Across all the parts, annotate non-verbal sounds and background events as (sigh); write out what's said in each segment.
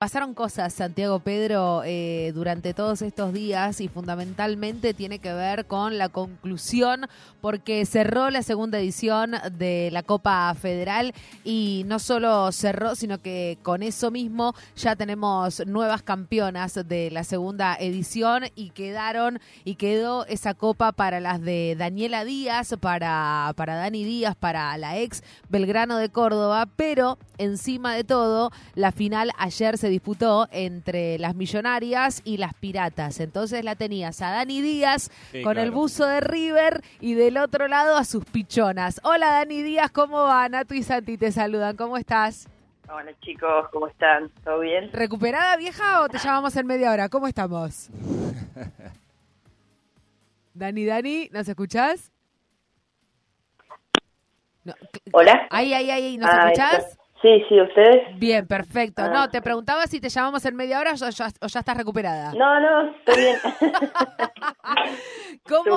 Pasaron cosas, Santiago Pedro, eh, durante todos estos días y fundamentalmente tiene que ver con la conclusión porque cerró la segunda edición de la Copa Federal y no solo cerró, sino que con eso mismo ya tenemos nuevas campeonas de la segunda edición y quedaron y quedó esa copa para las de Daniela Díaz, para, para Dani Díaz, para la ex Belgrano de Córdoba, pero encima de todo, la final ayer se disputó entre las millonarias y las piratas. Entonces la tenías a Dani Díaz Sí, con el buzo de River y del otro lado a sus pichonas. Hola Dani Díaz, ¿cómo va? Nato y Santi te saludan, ¿cómo estás? Hola chicos, ¿cómo están? ¿Todo bien? ¿Recuperada vieja o te llamamos en media hora? ¿Cómo estamos? (laughs) Dani, Dani, ¿nos escuchás? No, Hola. Ahí, ahí, ahí, ¿nos Ah, escuchás? está. Sí, sí, ¿ustedes? Bien, perfecto. Ah. No, te preguntaba si te llamamos en media hora o ya, o ya estás recuperada. No, no, estoy bien. (laughs) ¿Cómo,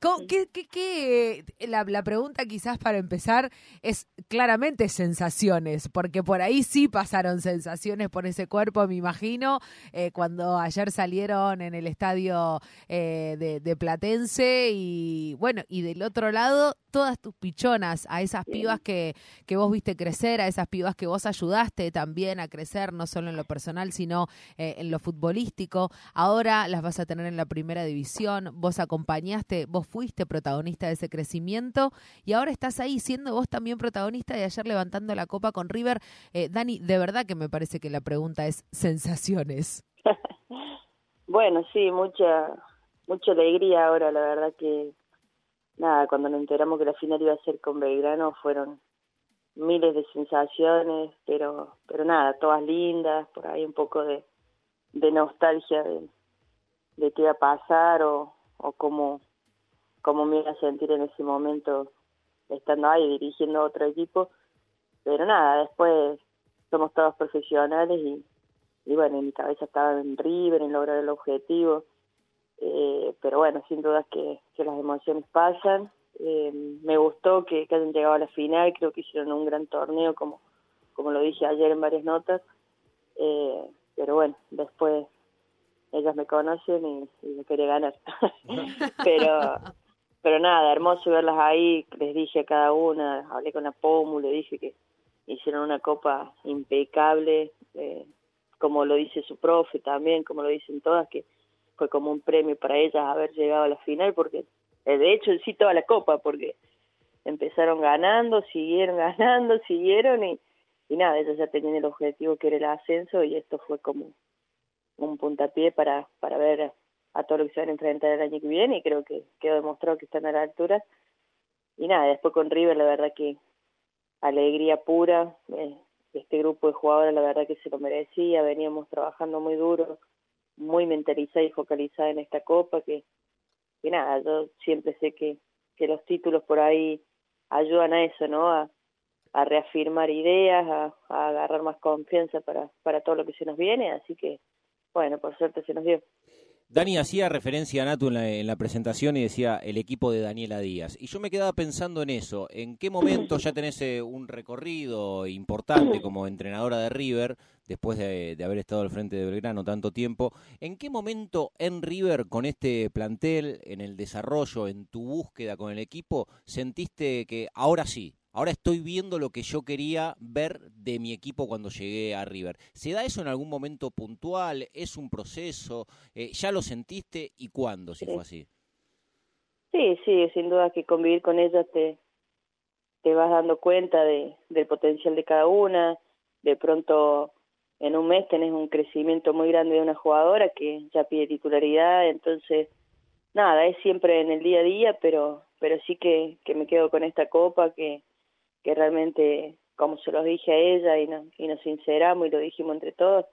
cómo- qué, qué- qué- la, la pregunta quizás para empezar es claramente sensaciones, porque por ahí sí pasaron sensaciones por ese cuerpo, me imagino, eh, cuando ayer salieron en el estadio eh, de, de Platense y bueno, y del otro lado todas tus pichonas, a esas pibas que, que vos viste crecer, a esas pibas que vos ayudaste también a crecer, no solo en lo personal, sino eh, en lo futbolístico. Ahora las vas a tener en la primera división, vos acompañaste, vos fuiste protagonista de ese crecimiento y ahora estás ahí siendo vos también protagonista de ayer levantando la copa con River. Eh, Dani, de verdad que me parece que la pregunta es sensaciones. (laughs) bueno, sí, mucha mucha alegría ahora, la verdad que nada, cuando nos enteramos que la final iba a ser con Belgrano fueron miles de sensaciones, pero pero nada, todas lindas, por ahí un poco de, de nostalgia de, de qué iba a pasar o, o cómo, cómo me iba a sentir en ese momento estando ahí dirigiendo otro equipo, pero nada, después somos todos profesionales y, y bueno, en mi cabeza estaba en River, en lograr el objetivo, eh, pero bueno, sin duda que, que las emociones pasan. Eh, me gustó que, hayan llegado a la final, creo que hicieron un gran torneo, como, como lo dije ayer en varias notas, eh, pero bueno, después ellas me conocen y, me quería ganar. (laughs) pero pero nada, hermoso verlas ahí, les dije a cada una, hablé con la POMU, le dije que hicieron una copa impecable, eh, como lo dice su profe también, como lo dicen todas, que fue como un premio para ellas haber llegado a la final, porque de hecho sí toda la copa, porque empezaron ganando, siguieron (laughs) ganando, siguieron y, y nada, ellas ya tenían el objetivo que era el ascenso y esto fue como un puntapié para, para ver a todo lo que se van a enfrentar el año que viene y creo que quedó demostrado que están a la altura. Y nada, después con River la verdad que alegría pura, eh, este grupo de jugadores la verdad que se lo merecía, veníamos trabajando muy duro, muy mentalizada y focalizada en esta copa, que, que nada, yo siempre sé que, que los títulos por ahí ayudan a eso, ¿no? A, reafirmar ideas, a, a agarrar más confianza para, para todo lo que se nos viene, así que bueno, por suerte se nos dio. Dani hacía referencia a Natu en la, en la presentación y decía el equipo de Daniela Díaz. Y yo me quedaba pensando en eso. ¿En qué momento ya tenés eh, un recorrido importante como entrenadora de River, después de, de haber estado al frente de Belgrano tanto tiempo? ¿En qué momento en River, con este plantel, en el desarrollo, en tu búsqueda con el equipo, sentiste que ahora sí, ahora estoy viendo lo que yo quería ver de mi equipo cuando llegué a River. ¿Se da eso en algún momento puntual? ¿Es un proceso? Eh, ¿Ya lo sentiste y cuándo, si Sí. fue así? Sí, sí, sin duda que convivir con ellas te, te vas dando cuenta de, del potencial de cada una. De pronto, en un mes tenés un crecimiento muy grande de una jugadora que ya pide titularidad. Entonces, nada, es siempre en el día a día, pero, pero sí que, que me quedo con esta copa que, que realmente, como se los dije a ella y, no, y nos sinceramos y lo dijimos entre todos,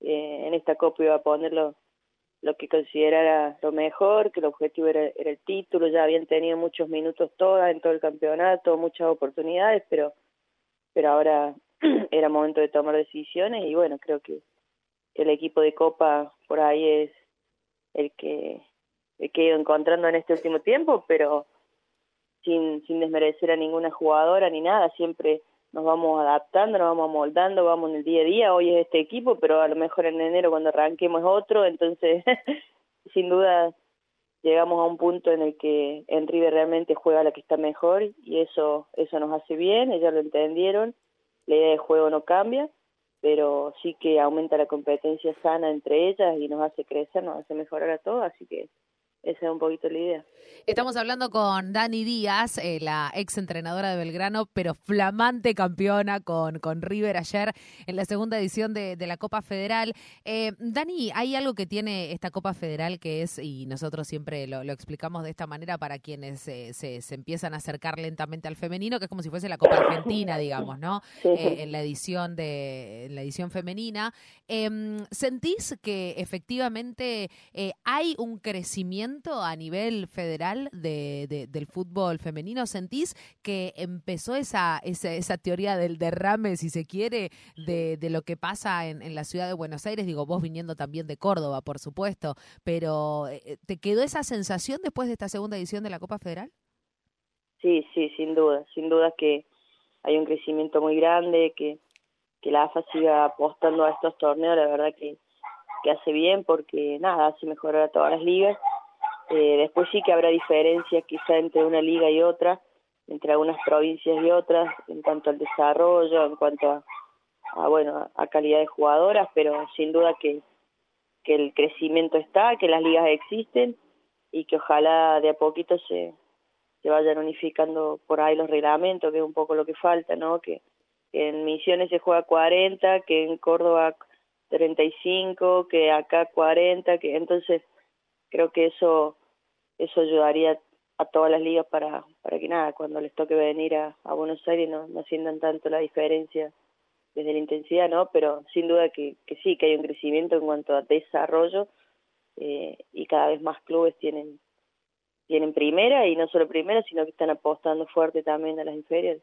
eh, en esta copa iba a ponerlo lo que considerara lo mejor, que el objetivo era, era el título, ya habían tenido muchos minutos todas en todo el campeonato, muchas oportunidades, pero pero ahora (clears throat) era momento de tomar decisiones y bueno, creo que el equipo de Copa por ahí es el que, el que he ido encontrando en este último tiempo, pero sin, sin desmerecer a ninguna jugadora ni nada, siempre nos vamos adaptando, nos vamos moldando, vamos en el día a día, hoy es este equipo, pero a lo mejor en enero cuando arranquemos es otro, entonces (laughs) sin duda llegamos a un punto en el que en River realmente juega la que está mejor y eso eso nos hace bien, ellos lo entendieron, la idea de juego no cambia, pero sí que aumenta la competencia sana entre ellas y nos hace crecer, nos hace mejorar a todos, así que esa es un poquito la idea. Estamos hablando con Dani Díaz, eh, la ex entrenadora de Belgrano, pero flamante campeona con, con River ayer en la segunda edición de, la Copa Federal. Eh, Dani, hay algo que tiene esta Copa Federal que es, y nosotros siempre lo, explicamos de esta manera para quienes eh, se, se, empiezan a acercar lentamente al femenino, que es como si fuese la Copa Argentina, digamos, ¿no? en la edición de en la edición femenina. Em, ¿Sentís que efectivamente hay un crecimiento a nivel federal de, del fútbol femenino? ¿Sentís que empezó esa, esa, esa, teoría del derrame, si se quiere, de, lo que pasa en, en, la ciudad de Buenos Aires? Digo, vos viniendo también de Córdoba, por supuesto, pero eh, ¿te quedó esa sensación después de esta segunda edición de la Copa Federal? Sí, sí, sin duda, sin duda que hay un crecimiento muy grande, que, que la AFA siga apostando a estos torneos, la verdad que, que hace bien porque nada, hace mejorar a todas las ligas eh, después sí que habrá diferencias quizá entre una liga y otra, entre algunas provincias y otras, en cuanto al desarrollo, en cuanto a, bueno, a calidad de jugadoras, pero sin duda que, que el crecimiento está, que las ligas existen y que ojalá de a poquito se, se vayan unificando por ahí los reglamentos, que es un poco lo que falta, ¿no? Que en Misiones se juega 40, que en Córdoba 35, que acá 40, que entonces creo que eso eso ayudaría a todas las ligas para para que nada cuando les toque venir a, Buenos Aires no, no sientan tanto la diferencia desde la intensidad no pero sin duda que, que sí que hay un crecimiento en cuanto a desarrollo eh, y cada vez más clubes tienen tienen primera y no solo primera sino que están apostando fuerte también a las inferiores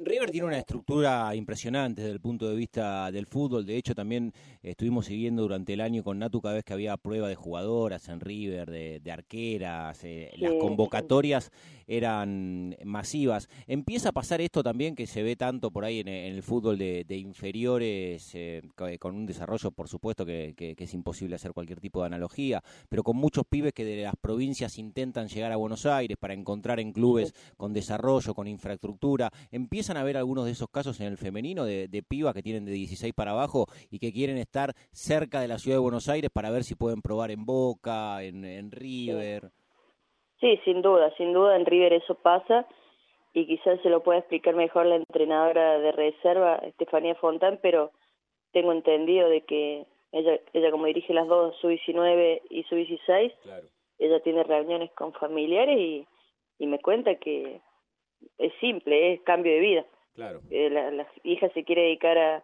River tiene una estructura impresionante desde el punto de vista del fútbol. De hecho, también estuvimos siguiendo durante el año con Natu cada vez que había prueba de jugadoras en River, de, arqueras. Eh, las convocatorias eran masivas. Empieza a pasar esto también que se ve tanto por ahí en, el fútbol de, inferiores, eh, con un desarrollo, por supuesto, que, es imposible hacer cualquier tipo de analogía, pero con muchos pibes que de las provincias intentan llegar a Buenos Aires para encontrar en clubes con desarrollo, con infraestructura empiezan a ver algunos de esos casos en el femenino de, de pibas que tienen de 16 para abajo y que quieren estar cerca de la ciudad de Buenos Aires para ver si pueden probar en Boca, en, River. Sí. sin duda, sin duda en River eso pasa y quizás se lo pueda explicar mejor la entrenadora de reserva, Estefanía Fontán, pero tengo entendido de que ella, ella como dirige las dos, su 19 y su 16, ella tiene reuniones con familiares y, y me cuenta que es simple, es cambio de vida. Claro. Eh, la, hija se quiere dedicar a,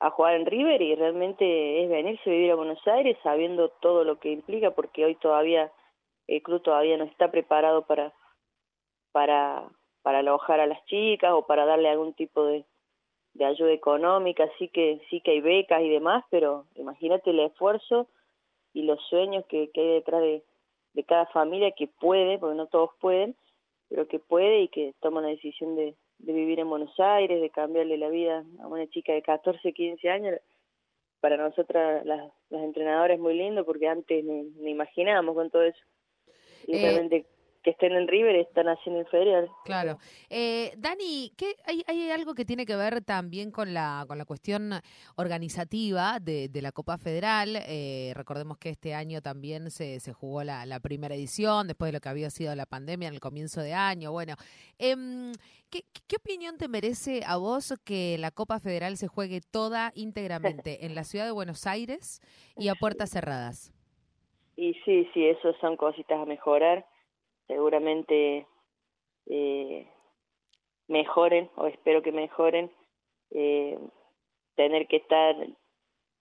a jugar en River y realmente es venirse a vivir a Buenos Aires sabiendo todo lo que implica porque hoy todavía el club todavía no está preparado para para para alojar a las chicas o para darle algún tipo de, de ayuda económica, sí que sí que hay becas y demás, pero imagínate el esfuerzo y los sueños que, que hay detrás de, de cada familia que puede, porque no todos pueden, pero que puede y que toma la decisión de, de vivir en Buenos Aires, de cambiarle la vida a una chica de 14, 15 años, para nosotras las, las entrenadoras es muy lindo porque antes ni, ni imaginábamos con todo eso. Y eh, realmente que estén en River están haciendo inferior. Claro. Eh, Dani, ¿qué, hay, hay, algo que tiene que ver también con la, con la cuestión organizativa de, de la Copa Federal. Eh, recordemos que este año también se, se jugó la, la, primera edición, después de lo que había sido la pandemia en el comienzo de año. Bueno, eh, ¿qué, ¿qué opinión te merece a vos que la Copa Federal se juegue toda íntegramente (laughs) en la ciudad de Buenos Aires y a puertas cerradas? Y sí, sí, eso son cositas a mejorar seguramente eh, mejoren o espero que mejoren eh, tener que estar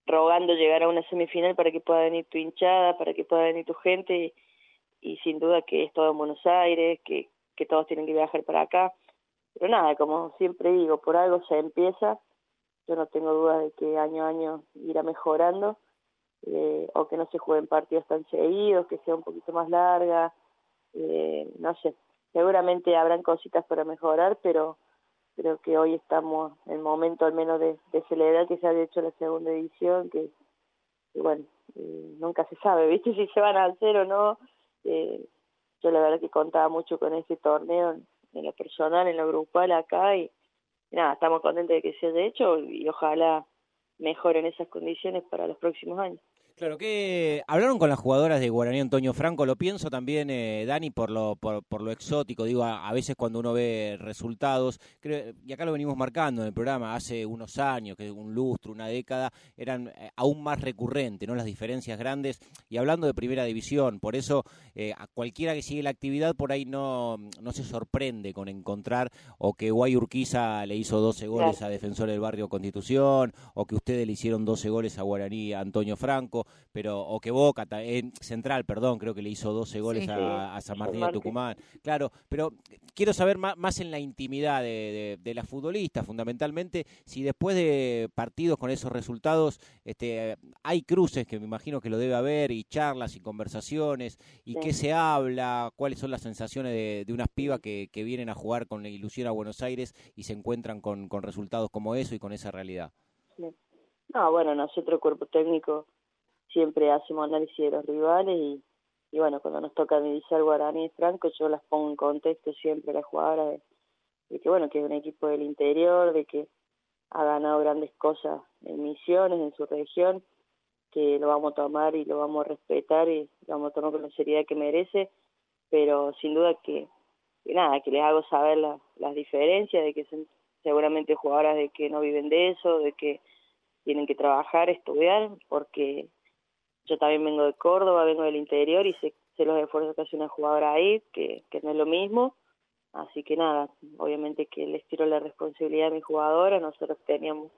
rogando llegar a una semifinal para que pueda venir tu hinchada, para que pueda venir tu gente y, sin duda que es todo en Buenos Aires, que, que todos tienen que viajar para acá. Pero nada, como siempre digo, por algo se empieza. Yo no tengo duda de que año a año irá mejorando eh, o que no se jueguen partidos tan seguidos, que sea un poquito más larga, eh, no sé, seguramente habrán cositas para mejorar, pero creo que hoy estamos en el momento al menos de, celebrar que se ha hecho la segunda edición, que, bueno, eh, nunca se sabe, (laughs) ¿viste? Si se van a hacer o no. Eh, yo la verdad que contaba mucho con este torneo en lo personal, en lo grupal acá y, nada, estamos contentos de que se haya hecho y ojalá mejoren esas condiciones para los próximos años. Claro, que hablaron con las jugadoras de Guaraní Antonio Franco, lo pienso también, eh, Dani, por lo, por, por, lo exótico, digo, a, veces cuando uno ve resultados, creo, y acá lo venimos marcando en el programa, hace unos años, que un lustro, una década, eran eh, aún más recurrentes, ¿no? Las diferencias grandes, y hablando de primera división, por eso eh, a cualquiera que sigue la actividad por ahí no, no se sorprende con encontrar o que Guay Urquiza le hizo 12 goles a Defensor del Barrio Constitución, o que ustedes le hicieron 12 goles a Guaraní Antonio Franco, pero o que Boca, en Central, perdón, creo que le hizo 12 goles a, San Martín de Tucumán. Claro, pero quiero saber más, en la intimidad de, la futbolista, fundamentalmente, si después de partidos con esos resultados este, hay cruces, que me imagino que lo debe haber, y charlas y conversaciones, y qué se habla, cuáles son las sensaciones de, unas pibas que, vienen a jugar con la ilusión a Buenos Aires y se encuentran con, con resultados como eso y con esa realidad. No, bueno, nosotros cuerpo técnico siempre hacemos análisis de los rivales y, y bueno, cuando nos toca divisar Guaraní y Franco, yo las pongo en contexto siempre a las jugadoras de, que bueno, que es un equipo del interior, de que ha ganado grandes cosas en misiones, en su región, que lo vamos a tomar y lo vamos a respetar y lo vamos a tomar con la seriedad que merece, pero sin duda que, nada, que les hago saber las diferencias, de que son seguramente jugadoras de que no viven de eso, de que tienen que trabajar, estudiar, porque yo también vengo de Córdoba, vengo del interior y sé, sé los esfuerzos que hace una jugadora ahí, que, que no es lo mismo. Así que nada, obviamente que les tiro la responsabilidad a mi jugadora, nosotros teníamos,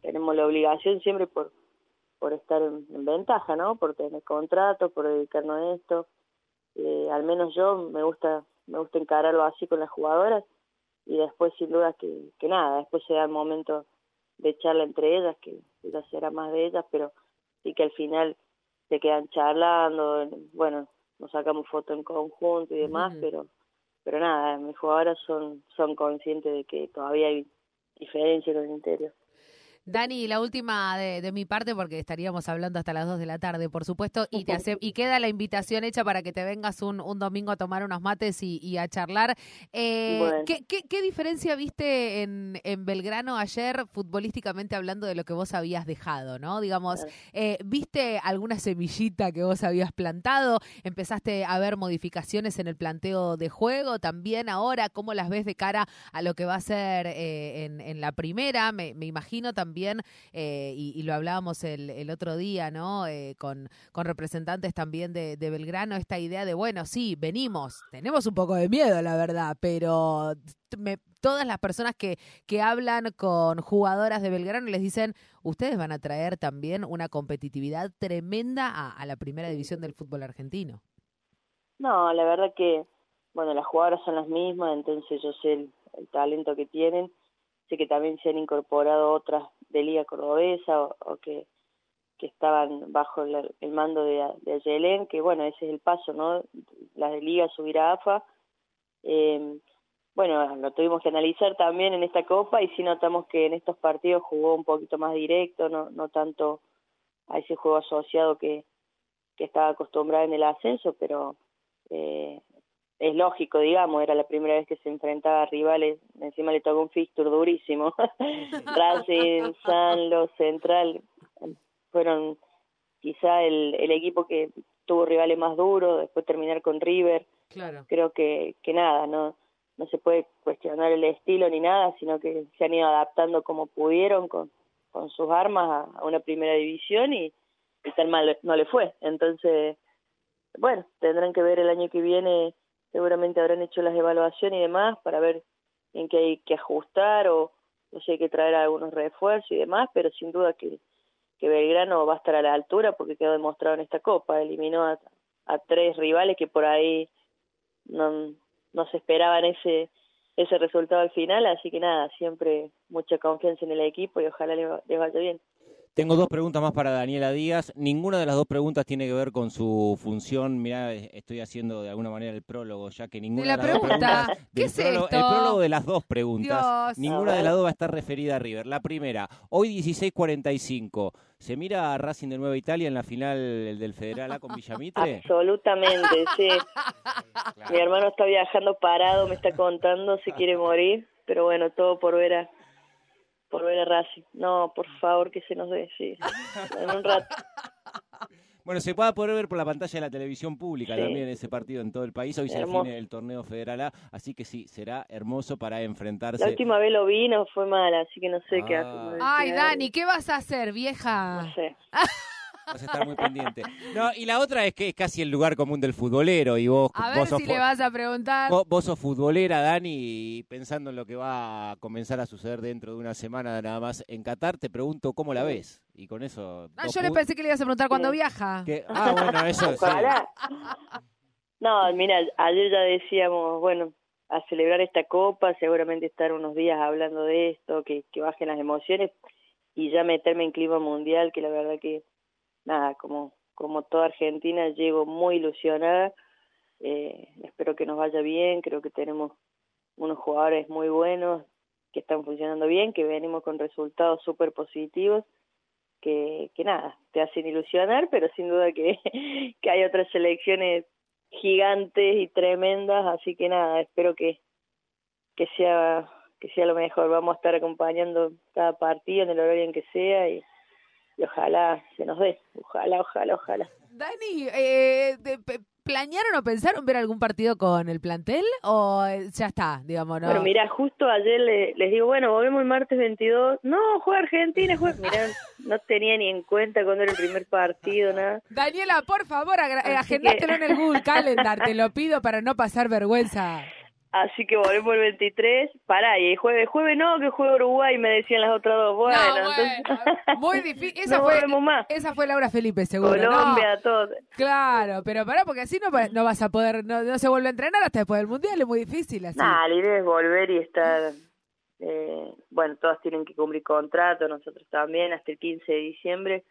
tenemos la obligación siempre por, por estar en, ventaja, ¿no? Por tener contrato, por dedicarnos a esto. Eh, al menos yo me gusta, me gusta encararlo así con las jugadoras y después sin duda que, que nada, después se da el momento de charla entre ellas, que ya será más de ellas, pero sí que al final se quedan charlando, bueno, nos sacamos fotos en conjunto y demás, pero pero nada, mis jugadoras son son conscientes de que todavía hay diferencias en el interior. Dani, la última de, mi parte, porque estaríamos hablando hasta las 2 de la tarde, por supuesto, y te hace, y queda la invitación hecha para que te vengas un, un domingo a tomar unos mates y, a charlar. Eh, ¿qué, qué, diferencia viste en, en, Belgrano ayer, futbolísticamente hablando de lo que vos habías dejado, no? Digamos, eh, ¿viste alguna semillita que vos habías plantado? ¿Empezaste a ver modificaciones en el planteo de juego también ahora? ¿Cómo las ves de cara a lo que va a ser eh, en, en la primera? Me, me imagino también también, eh, y, lo hablábamos el, otro día, ¿no? Eh, con, con representantes también de, Belgrano, esta idea de, bueno, sí, venimos, tenemos un poco de miedo, la verdad, pero todas las personas que, que hablan con jugadoras de Belgrano les dicen, ustedes van a traer también una competitividad tremenda a, la primera división del fútbol argentino. No, la verdad que, bueno, las jugadoras son las mismas, entonces yo sé el talento que tienen sé que también se han incorporado otras de Liga Cordobesa o, que, que estaban bajo el, mando de, de Ayelén, que bueno, ese es el paso, ¿no? La de Liga subir a AFA. Eh, bueno, lo tuvimos que analizar también en esta Copa y sí notamos que en estos partidos jugó un poquito más directo, no, no tanto a ese juego asociado que, que estaba acostumbrado en el ascenso, pero eh, es lógico, digamos, era la primera vez que se enfrentaba a rivales, encima le tocó un fixture durísimo. (laughs) Racing, Sanlo, Central, fueron quizá el, el equipo que tuvo rivales más duros, después terminar con River. Claro. Creo que, que nada, no no se puede cuestionar el estilo ni nada, sino que se han ido adaptando como pudieron con, con sus armas a, una primera división y, y tan mal no le fue. Entonces, bueno, tendrán que ver el año que viene seguramente habrán hecho las evaluaciones y demás para ver en qué hay que ajustar o no sé, hay que traer algunos refuerzos y demás, pero sin duda que, Belgrano va a estar a la altura porque quedó demostrado en esta Copa, eliminó a, a tres rivales que por ahí no, no se esperaban ese ese resultado al final, así que nada, siempre mucha confianza en el equipo y ojalá le, le vaya bien. Tengo dos preguntas más para Daniela Díaz. Ninguna de las dos preguntas tiene que ver con su función. Mirá, estoy haciendo de alguna manera el prólogo, ya que ninguna de, las dos preguntas. ¿Qué es prólogo, esto? El prólogo de las dos preguntas. Dios. Ninguna de las dos va a estar referida a River. La primera, hoy 16.45. ¿Se mira a Racing de Nueva Italia en la final del Federal A con Villamitre? (laughs) Absolutamente, sí. (laughs) Mi hermano está viajando parado, me está contando, se quiere morir, pero bueno, todo por ver a por ver a Racing. No, por favor, que se nos dé, sí. (laughs) En un rato. Bueno, se puede poder ver por la pantalla de la televisión pública Sí. también ese partido en todo el país. Hoy se Hermoso. define el torneo federal A, así que sí, será hermoso para enfrentarse. La última vez lo vi, no fue mala, así que no sé qué Ah. hace. Ay, Dani, ¿qué vas a hacer, vieja? No sé. (laughs) Vas a estar muy pendiente. No, y la otra es que es casi el lugar común del futbolero y vos, A ver vos, si le vas a preguntar. vos- vos sos futbolera, Dani, y pensando en lo que va a comenzar a suceder dentro de una semana nada más en Qatar, te pregunto cómo la ves. Y con eso... Ah, yo le pensé que le ibas a preguntar cuándo Sí. viaja. Ah, bueno, eso sí. Ojalá. No, mira, ayer ya decíamos, bueno, a celebrar esta copa, seguramente estar unos días hablando de esto, que, que bajen las emociones y ya meterme en clima mundial, que la verdad que, nada, como, como toda Argentina, llego muy ilusionada. Eh, espero que nos vaya bien, creo que tenemos unos jugadores muy buenos que están funcionando bien, que venimos con resultados súper positivos que, que nada, te hacen ilusionar, pero sin duda que, (laughs) que hay otras selecciones gigantes y tremendas, así que nada, espero que, que sea que sea lo mejor. Vamos a estar acompañando cada partido en el horario en que sea y, y ojalá se nos dé, ojalá, ojalá, ojalá. Dani, eh, de- ¿planearon o pensaron ver algún partido con el plantel? ¿O eh, ya está, digamos, no? Bueno, mira, justo ayer le- les digo, bueno, volvemos el martes 22. No, juega Argentina, juega. Mirá, no tenía ni en cuenta cuándo era el primer partido, nada. Daniela, por favor, agendátelo que- en el Google Calendar, te lo pido para no pasar vergüenza. Así que volvemos el 23. Pará, y el jueves, jueves no, que juega Uruguay, me decían las otras dos. Bueno, no, entonces. bueno, (laughs) muy difícil. Esa, no fue, más. esa fue Laura Felipe, seguro. ¿no? Colombia, todo. Claro, pero pará, porque así no, no vas a poder, no, no se vuelve a entrenar hasta después del Mundial, es muy difícil así. Nah, la idea es volver y estar. Eh, bueno, todas tienen que cumplir contrato, nosotros también, hasta el 15 de diciembre,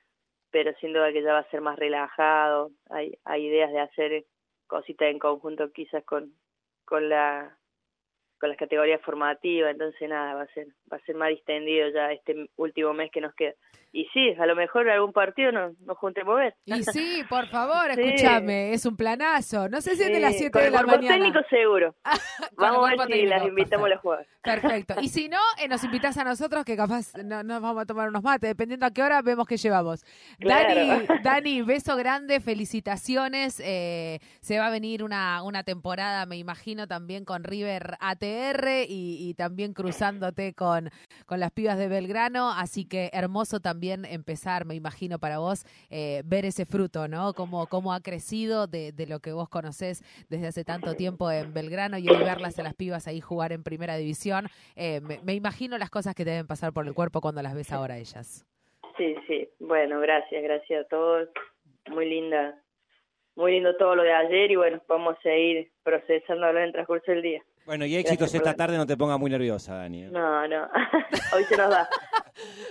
pero sin duda que ya va a ser más relajado. Hay, hay ideas de hacer cositas en conjunto, quizás con, con la con las categorías formativas, entonces nada, va a ser va a ser más distendido ya este último mes que nos queda. Y sí, a lo mejor algún partido nos, nos juntemos a ver. Y (laughs) sí, por favor, Sí. escúchame, es un planazo. No sé si es de las 7 con de la mañana. técnico seguro. (laughs) Vamos a ver si las invitamos a los juegos. (laughs) Perfecto. Y si no, eh, nos invitas a nosotros que capaz no, nos vamos a tomar unos mates, dependiendo a qué hora vemos que llevamos. Claro. Dani, Dani, beso grande, felicitaciones. eh, se va a venir una, una temporada, me imagino, también con River Y, también cruzándote con, con las pibas de Belgrano. Así que hermoso también empezar, me imagino, para vos, eh, ver ese fruto, ¿no? Cómo, cómo ha crecido de, lo que vos conocés desde hace tanto tiempo en Belgrano y hoy verlas a las pibas ahí jugar en primera división. Eh, me, imagino las cosas que deben pasar por el cuerpo cuando las ves ahora ellas. Sí, sí. Bueno, gracias, gracias a todos. Muy linda, muy lindo todo lo de ayer y bueno, vamos a seguir procesándolo en el transcurso del día. Bueno, y éxitos esta tarde, no te pongas muy nerviosa, Dani. ¿eh? No, no, (laughs) hoy se nos da.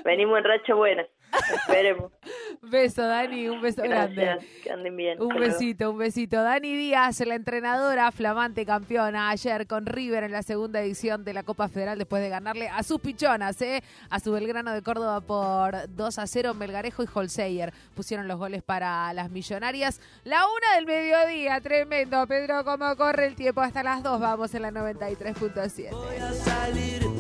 Venimos en racha buena, esperemos. (laughs) Beso, Dani, un beso grande. Que anden bien. Un Hasta luego. besito, un besito. Dani Díaz, la entrenadora flamante campeona ayer con River en la segunda edición de la Copa Federal después de ganarle a sus pichonas, ¿eh? a su Belgrano de Córdoba por 2 a 0. Melgarejo y Holseyer pusieron los goles para las millonarias. La una del mediodía, tremendo. Pedro, cómo corre el tiempo hasta las 2. Vamos en la 93.7. Voy a salir